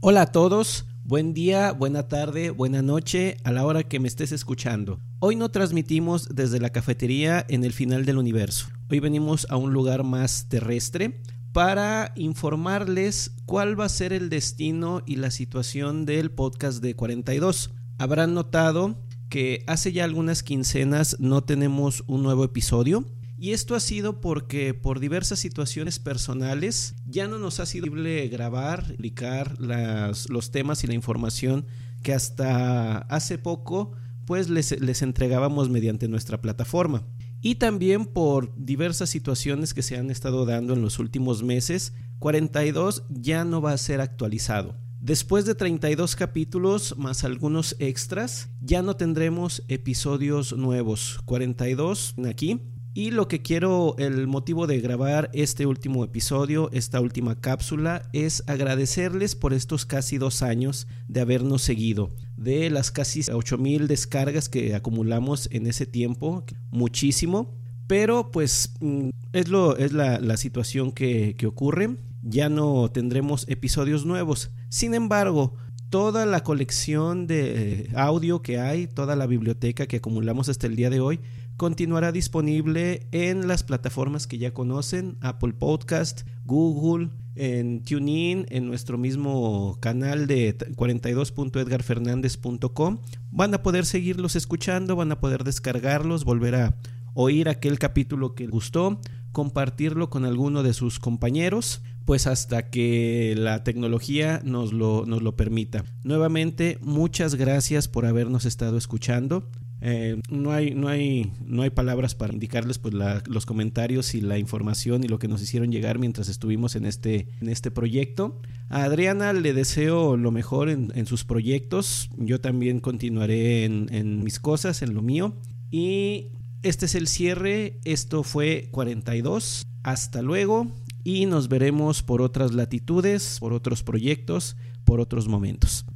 Hola a todos, buen día, buena tarde, buena noche a la hora que me estés escuchando. Hoy no transmitimos desde la cafetería en el final del universo. Hoy venimos a un lugar más terrestre para informarles cuál va a ser el destino y la situación del podcast de 42. Habrán notado que hace ya algunas quincenas no tenemos un nuevo episodio. Y esto ha sido porque por diversas situaciones personales ya no nos ha sido posible grabar, publicar los temas y la información que hasta hace poco pues les, les entregábamos mediante nuestra plataforma. Y también por diversas situaciones que se han estado dando en los últimos meses, 42 ya no va a ser actualizado. Después de 32 capítulos más algunos extras, ya no tendremos episodios nuevos. 42 aquí y lo que quiero, el motivo de grabar este último episodio, esta última cápsula, es agradecerles por estos casi dos años de habernos seguido. De las casi 8000 descargas que acumulamos en ese tiempo, muchísimo. Pero pues mm, es, lo, es la, situación que, que ocurre. Ya no tendremos episodios nuevos. Sin embargo, toda la colección de audio que hay, toda la biblioteca que acumulamos hasta el día de hoy, continuará disponible en las plataformas que ya conocen, Apple Podcast, Google, en TuneIn, en nuestro mismo canal de 42.edgarfernandez.com. Van a poder seguirlos escuchando, van a poder descargarlos, volver a oír aquel capítulo que gustó, compartirlo con alguno de sus compañeros, pues hasta que la tecnología nos lo, nos lo permita. Nuevamente, muchas gracias por habernos estado escuchando. Eh, no, hay, no, hay, no hay palabras para indicarles pues, los comentarios y la información y lo que nos hicieron llegar mientras estuvimos en este, en este proyecto. A Adriana le deseo lo mejor en, sus proyectos. Yo también continuaré en, en mis cosas, en lo mío. Y este es el cierre. Esto fue 42. Hasta luego y nos veremos por otras latitudes, por otros proyectos, por otros momentos.